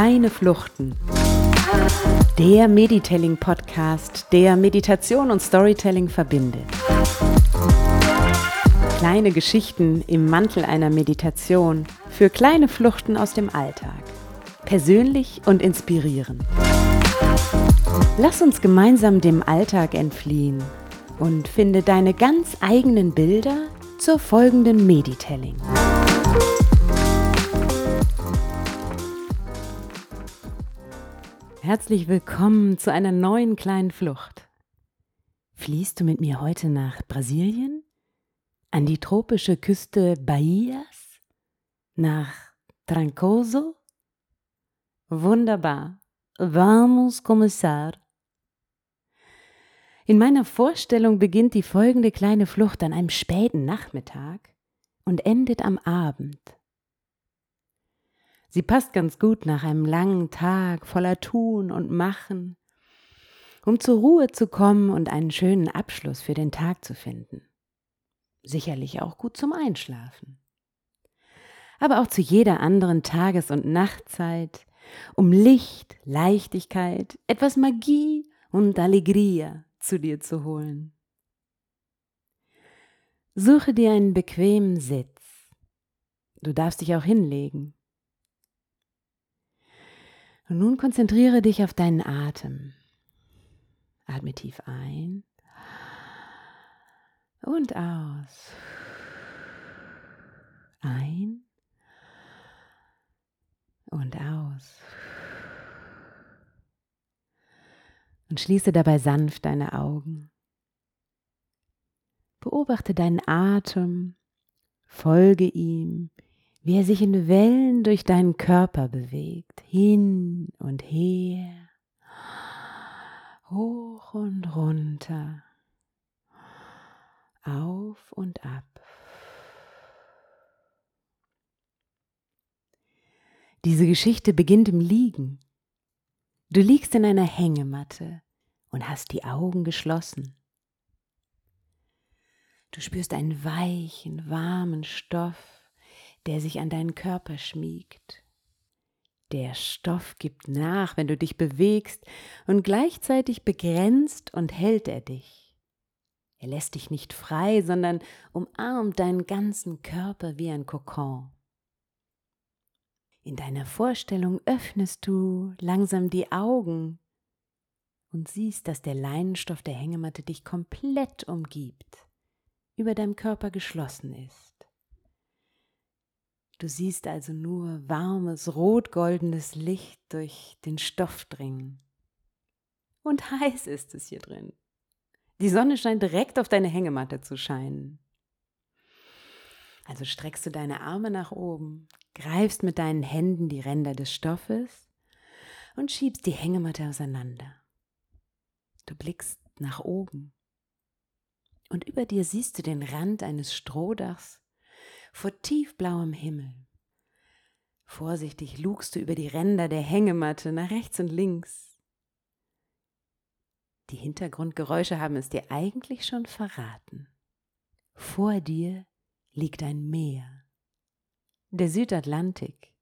Kleine Fluchten. Der Meditelling-Podcast, der Meditation und Storytelling verbindet. Kleine Geschichten im Mantel einer Meditation für kleine Fluchten aus dem Alltag. Persönlich und inspirierend. Lass uns gemeinsam dem Alltag entfliehen und finde deine ganz eigenen Bilder zur folgenden Meditelling. Herzlich willkommen zu einer neuen kleinen Flucht. Fließt du mit mir heute nach Brasilien? An die tropische Küste Bahias? Nach Trancoso? Wunderbar. Vamos começar. In meiner Vorstellung beginnt die folgende kleine Flucht an einem späten Nachmittag und endet am Abend. Sie passt ganz gut nach einem langen Tag voller Tun und Machen, um zur Ruhe zu kommen und einen schönen Abschluss für den Tag zu finden. Sicherlich auch gut zum Einschlafen. Aber auch zu jeder anderen Tages- und Nachtzeit, um Licht, Leichtigkeit, etwas Magie und Allegria zu dir zu holen. Suche dir einen bequemen Sitz. Du darfst dich auch hinlegen. Und nun konzentriere dich auf deinen Atem. Atme tief ein und aus. Ein und aus. Und schließe dabei sanft deine Augen. Beobachte deinen Atem, folge ihm, wie er sich in Wellen durch deinen Körper bewegt, hin und her, hoch und runter, auf und ab. Diese Geschichte beginnt im Liegen. Du liegst in einer Hängematte und hast die Augen geschlossen. Du spürst einen weichen, warmen Stoff der sich an deinen Körper schmiegt. Der Stoff gibt nach, wenn du dich bewegst, und gleichzeitig begrenzt und hält er dich. Er lässt dich nicht frei, sondern umarmt deinen ganzen Körper wie ein Kokon. In deiner Vorstellung öffnest du langsam die Augen und siehst, dass der Leinenstoff der Hängematte dich komplett umgibt, über deinem Körper geschlossen ist. Du siehst also nur warmes, rot-goldenes Licht durch den Stoff dringen. Und heiß ist es hier drin. Die Sonne scheint direkt auf deine Hängematte zu scheinen. Also streckst du deine Arme nach oben, greifst mit deinen Händen die Ränder des Stoffes und schiebst die Hängematte auseinander. Du blickst nach oben und über dir siehst du den Rand eines Strohdachs vor tiefblauem Himmel. Vorsichtig lugst du über die Ränder der Hängematte nach rechts und links. Die Hintergrundgeräusche haben es dir eigentlich schon verraten. Vor dir liegt ein Meer, der Südatlantik.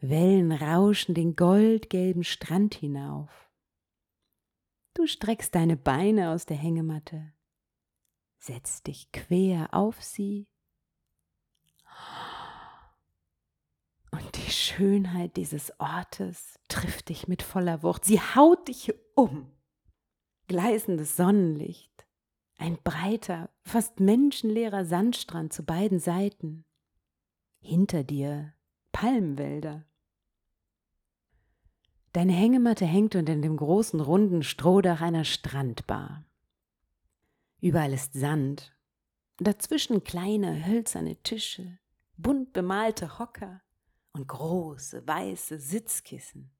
Wellen rauschen den goldgelben Strand hinauf. Du streckst deine Beine aus der Hängematte, setzt dich quer auf sie Und die Schönheit dieses Ortes trifft dich mit voller Wucht. Sie haut dich um. Gleißendes Sonnenlicht, ein breiter, fast menschenleerer Sandstrand zu beiden Seiten. Hinter dir Palmwälder. Deine Hängematte hängt unter dem großen runden Strohdach einer Strandbar. Überall ist Sand, dazwischen kleine hölzerne Tische, bunt bemalte Hocker, und große weiße Sitzkissen.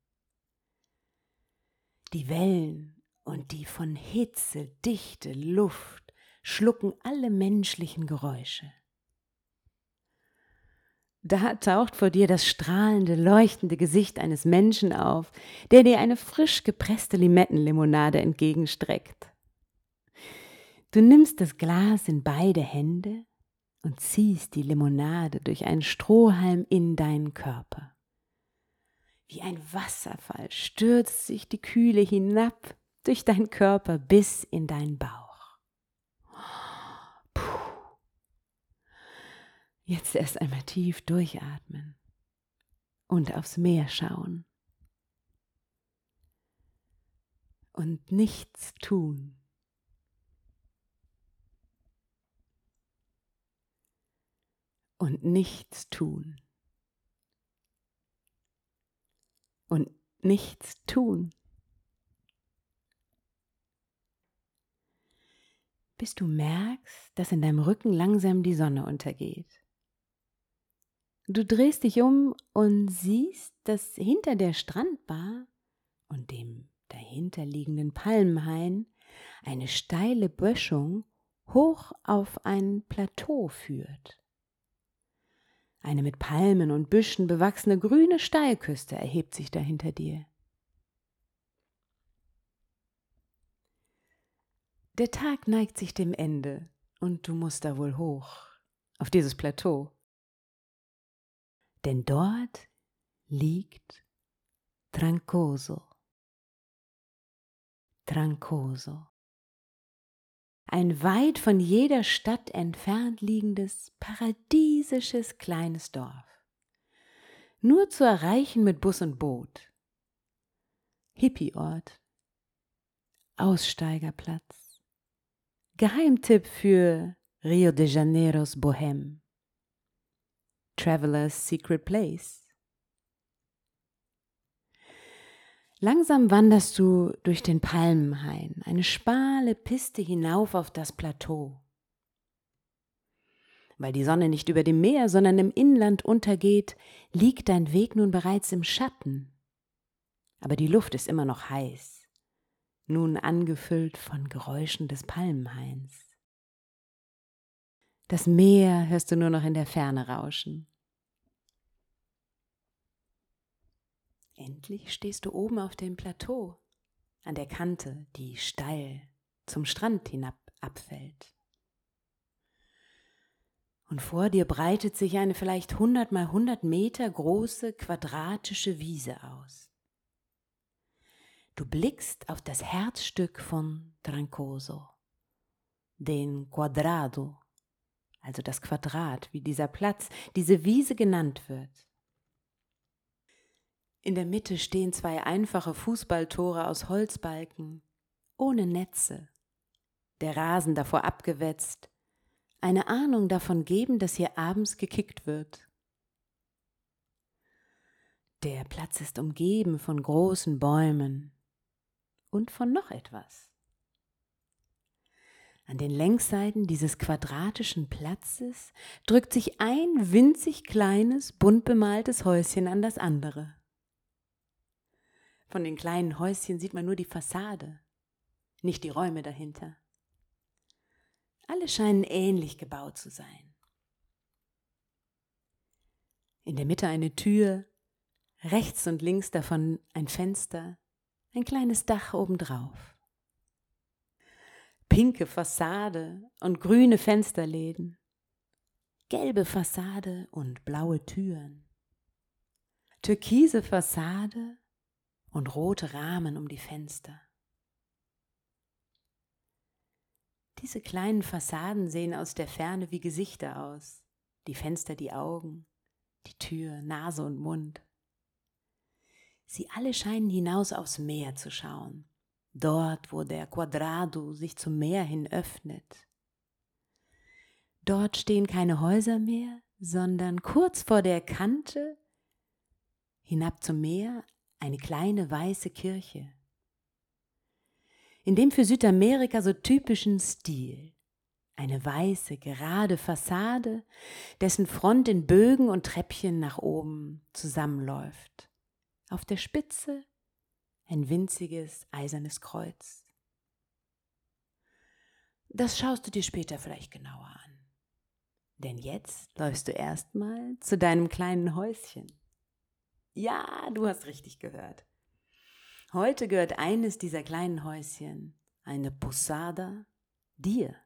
Die Wellen und die von Hitze dichte Luft schlucken alle menschlichen Geräusche. Da taucht vor dir das strahlende, leuchtende Gesicht eines Menschen auf, der dir eine frisch gepresste Limettenlimonade entgegenstreckt. Du nimmst das Glas in beide Hände und ziehst die Limonade durch einen Strohhalm in deinen Körper. Wie ein Wasserfall stürzt sich die Kühle hinab durch deinen Körper bis in deinen Bauch. Puh. Jetzt erst einmal tief durchatmen und aufs Meer schauen. Und nichts tun. Und nichts tun. Und nichts tun. Bis du merkst, dass in deinem Rücken langsam die Sonne untergeht. Du drehst dich um und siehst, dass hinter der Strandbar und dem dahinterliegenden Palmenhain eine steile Böschung hoch auf ein Plateau führt. Eine mit Palmen und Büschen bewachsene grüne Steilküste erhebt sich da hinter dir. Der Tag neigt sich dem Ende und du musst da wohl hoch, auf dieses Plateau denn dort liegt Trancoso. Trancoso. Ein weit von jeder Stadt entfernt liegendes, paradiesisches kleines Dorf. Nur zu erreichen mit Bus und Boot. Hippieort. Aussteigerplatz. Geheimtipp für Rio de Janeiros Bohème. Traveler's Secret Place. Langsam wanderst du durch den Palmenhain, eine schmale Piste hinauf auf das Plateau. Weil die Sonne nicht über dem Meer, sondern im Inland untergeht, liegt dein Weg nun bereits im Schatten. Aber die Luft ist immer noch heiß, nun angefüllt von Geräuschen des Palmenhains. Das Meer hörst du nur noch in der Ferne rauschen. Endlich stehst du oben auf dem Plateau, an der Kante, die steil zum Strand hinab abfällt. Und vor dir breitet sich eine vielleicht 100 mal 100 Meter große quadratische Wiese aus. Du blickst auf das Herzstück von Trancoso, den Quadrado, also das Quadrat, wie dieser Platz, diese Wiese genannt wird. In der Mitte stehen zwei einfache Fußballtore aus Holzbalken, ohne Netze, der Rasen davor abgewetzt, eine Ahnung davon geben, dass hier abends gekickt wird. Der Platz ist umgeben von großen Bäumen und von noch etwas. An den Längsseiten dieses quadratischen Platzes drückt sich ein winzig kleines, bunt bemaltes Häuschen an das andere. Von den kleinen Häuschen sieht man nur die Fassade, nicht die Räume dahinter. Alle scheinen ähnlich gebaut zu sein. In der Mitte eine Tür, rechts und links davon ein Fenster, ein kleines Dach obendrauf pinke Fassade und grüne Fensterläden, gelbe Fassade und blaue Türen, türkise Fassade und rote Rahmen um die Fenster. Diese kleinen Fassaden sehen aus der Ferne wie Gesichter aus, die Fenster die Augen, die Tür, Nase und Mund. Sie alle scheinen hinaus aufs Meer zu schauen, dort wo der Quadrado sich zum Meer hin öffnet. Dort stehen keine Häuser mehr, sondern kurz vor der Kante hinab zum Meer eine kleine weiße Kirche. In dem für Südamerika so typischen Stil. Eine weiße, gerade Fassade, dessen Front in Bögen und Treppchen nach oben zusammenläuft. Auf der Spitze ein winziges eisernes Kreuz. Das schaust du dir später vielleicht genauer an. Denn jetzt läufst du erstmal zu deinem kleinen Häuschen. Ja, du hast richtig gehört. Heute gehört eines dieser kleinen Häuschen, eine Posada, dir.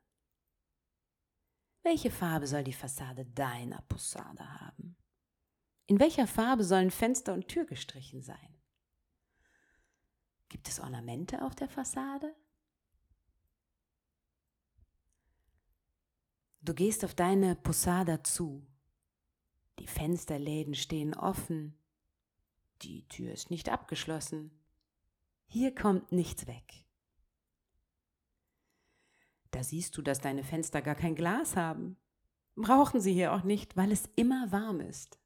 Welche Farbe soll die Fassade deiner Posada haben? In welcher Farbe sollen Fenster und Tür gestrichen sein? Gibt es Ornamente auf der Fassade? Du gehst auf deine Posada zu. Die Fensterläden stehen offen. Die Tür ist nicht abgeschlossen. Hier kommt nichts weg. Da siehst du, dass deine Fenster gar kein Glas haben. Brauchen sie hier auch nicht, weil es immer warm ist.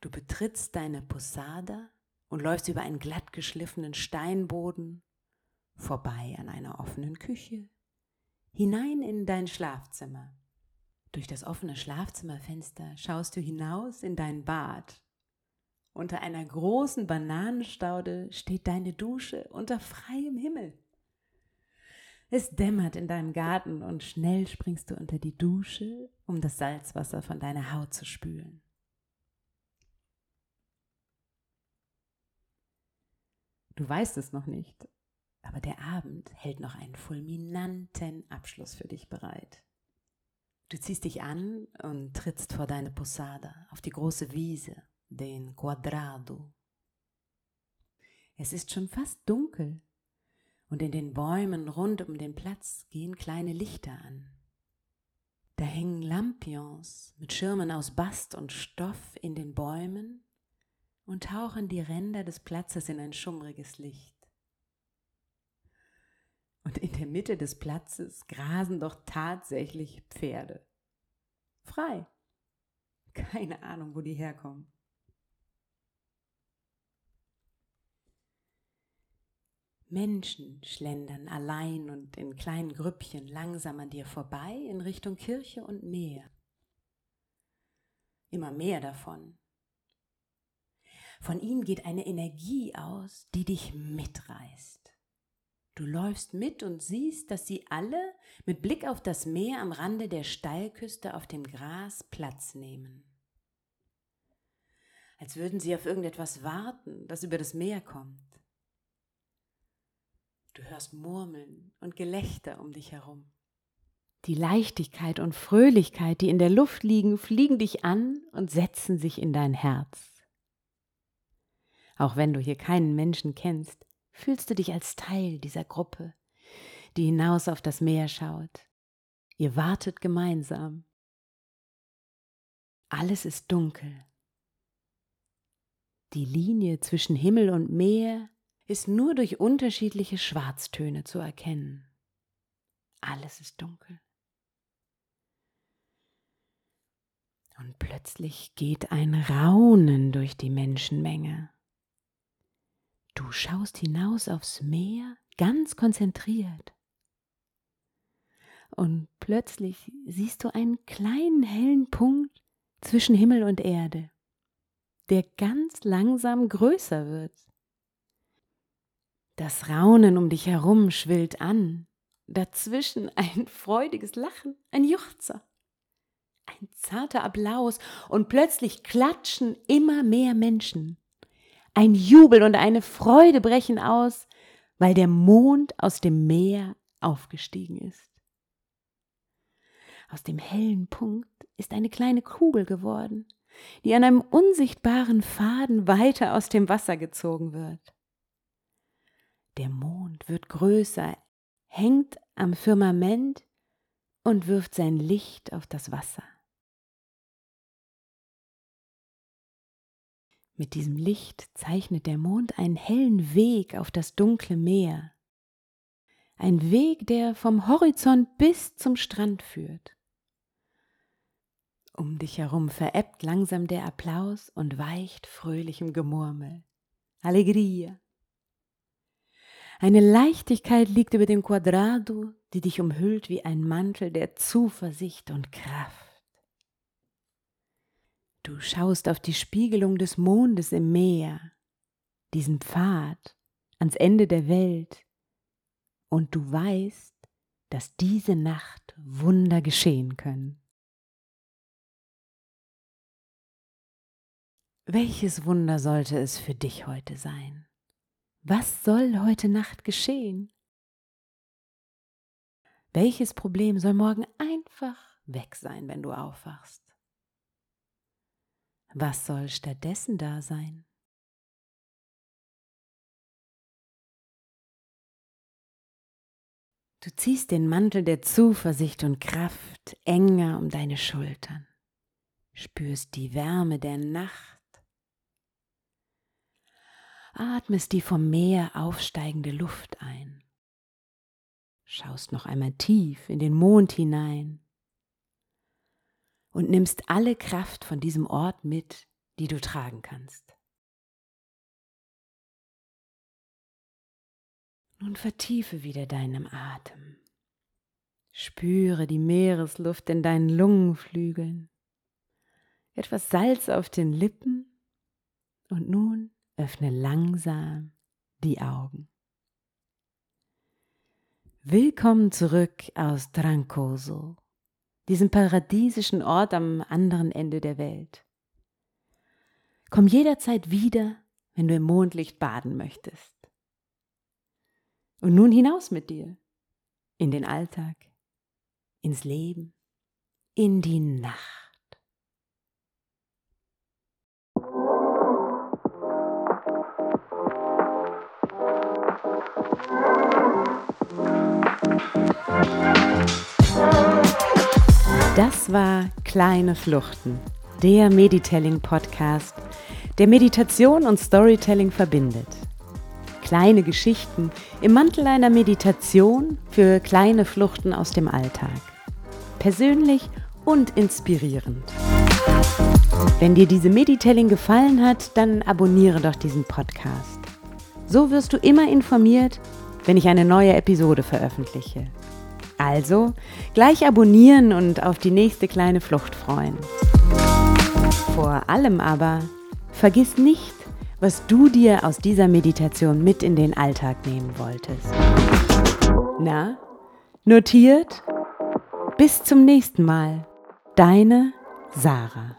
Du betrittst deine Posada und läufst über einen glatt geschliffenen Steinboden, vorbei an einer offenen Küche, hinein in dein Schlafzimmer. Durch das offene Schlafzimmerfenster schaust du hinaus in dein Bad. Unter einer großen Bananenstaude steht deine Dusche unter freiem Himmel. Es dämmert in deinem Garten und schnell springst du unter die Dusche, um das Salzwasser von deiner Haut zu spülen. Du weißt es noch nicht, aber der Abend hält noch einen fulminanten Abschluss für dich bereit. Du ziehst dich an und trittst vor deine Posada auf die große Wiese, den Quadrado. Es ist schon fast dunkel und in den Bäumen rund um den Platz gehen kleine Lichter an. Da hängen Lampions mit Schirmen aus Bast und Stoff in den Bäumen und tauchen die Ränder des Platzes in ein schummriges Licht. Und in der Mitte des Platzes grasen doch tatsächlich Pferde. Frei. Keine Ahnung, wo die herkommen. Menschen schlendern allein und in kleinen Grüppchen langsam an dir vorbei in Richtung Kirche und Meer. Immer mehr davon. Von ihnen geht eine Energie aus, die dich mitreißt. Du läufst mit und siehst, dass sie alle mit Blick auf das Meer am Rande der Steilküste auf dem Gras Platz nehmen. Als würden sie auf irgendetwas warten, das über das Meer kommt. Du hörst Murmeln und Gelächter um dich herum. Die Leichtigkeit und Fröhlichkeit, die in der Luft liegen, fliegen dich an und setzen sich in dein Herz. Auch wenn du hier keinen Menschen kennst, fühlst du dich als Teil dieser Gruppe, die hinaus auf das Meer schaut. Ihr wartet gemeinsam. Alles ist dunkel. Die Linie zwischen Himmel und Meer ist nur durch unterschiedliche Schwarztöne zu erkennen. Alles ist dunkel. Und plötzlich geht ein Raunen durch die Menschenmenge. Du schaust hinaus aufs Meer, ganz konzentriert. Und plötzlich siehst du einen kleinen hellen Punkt zwischen Himmel und Erde, der ganz langsam größer wird. Das Raunen um dich herum schwillt an, dazwischen ein freudiges Lachen, ein Juchzer, ein zarter Applaus und plötzlich klatschen immer mehr Menschen. Ein Jubel und eine Freude brechen aus, weil der Mond aus dem Meer aufgestiegen ist. Aus dem hellen Punkt ist eine kleine Kugel geworden, die an einem unsichtbaren Faden weiter aus dem Wasser gezogen wird. Der Mond wird größer, hängt am Firmament und wirft sein Licht auf das Wasser. Mit diesem Licht zeichnet der Mond einen hellen Weg auf das dunkle Meer. Ein Weg, der vom Horizont bis zum Strand führt. Um dich herum verebbt langsam der Applaus und weicht fröhlichem Gemurmel. Allegria. Eine Leichtigkeit liegt über dem Quadrado, die dich umhüllt wie ein Mantel der Zuversicht und Kraft. Du schaust auf die Spiegelung des Mondes im Meer, diesen Pfad ans Ende der Welt, und du weißt, dass diese Nacht Wunder geschehen können. Welches Wunder sollte es für dich heute sein? Was soll heute Nacht geschehen? Welches Problem soll morgen einfach weg sein, wenn du aufwachst? Was soll stattdessen da sein? Du ziehst den Mantel der Zuversicht und Kraft enger um deine Schultern, spürst die Wärme der Nacht, atmest die vom Meer aufsteigende Luft ein, schaust noch einmal tief in den Mond hinein und nimmst alle Kraft von diesem Ort mit, die du tragen kannst. Nun vertiefe wieder deinen Atem. Spüre die Meeresluft in deinen Lungenflügeln. Etwas Salz auf den Lippen. Und nun öffne langsam die Augen. Willkommen zurück aus Trancoso, diesem paradiesischen Ort am anderen Ende der Welt. Komm jederzeit wieder, wenn du im Mondlicht baden möchtest. Und nun hinaus mit dir. In den Alltag, ins Leben, in die Nacht. Das war Kleine Fluchten, der Meditelling-Podcast, der Meditation und Storytelling verbindet kleine Geschichten im Mantel einer Meditation für kleine Fluchten aus dem Alltag. Persönlich und inspirierend. Wenn dir diese Meditelling gefallen hat, dann abonniere doch diesen Podcast. So wirst du immer informiert, wenn ich eine neue Episode veröffentliche. Also gleich abonnieren und auf die nächste kleine Flucht freuen. Vor allem aber, vergiss nicht, was du dir aus dieser Meditation mit in den Alltag nehmen wolltest. Na, notiert? Bis zum nächsten Mal. Deine Sarah.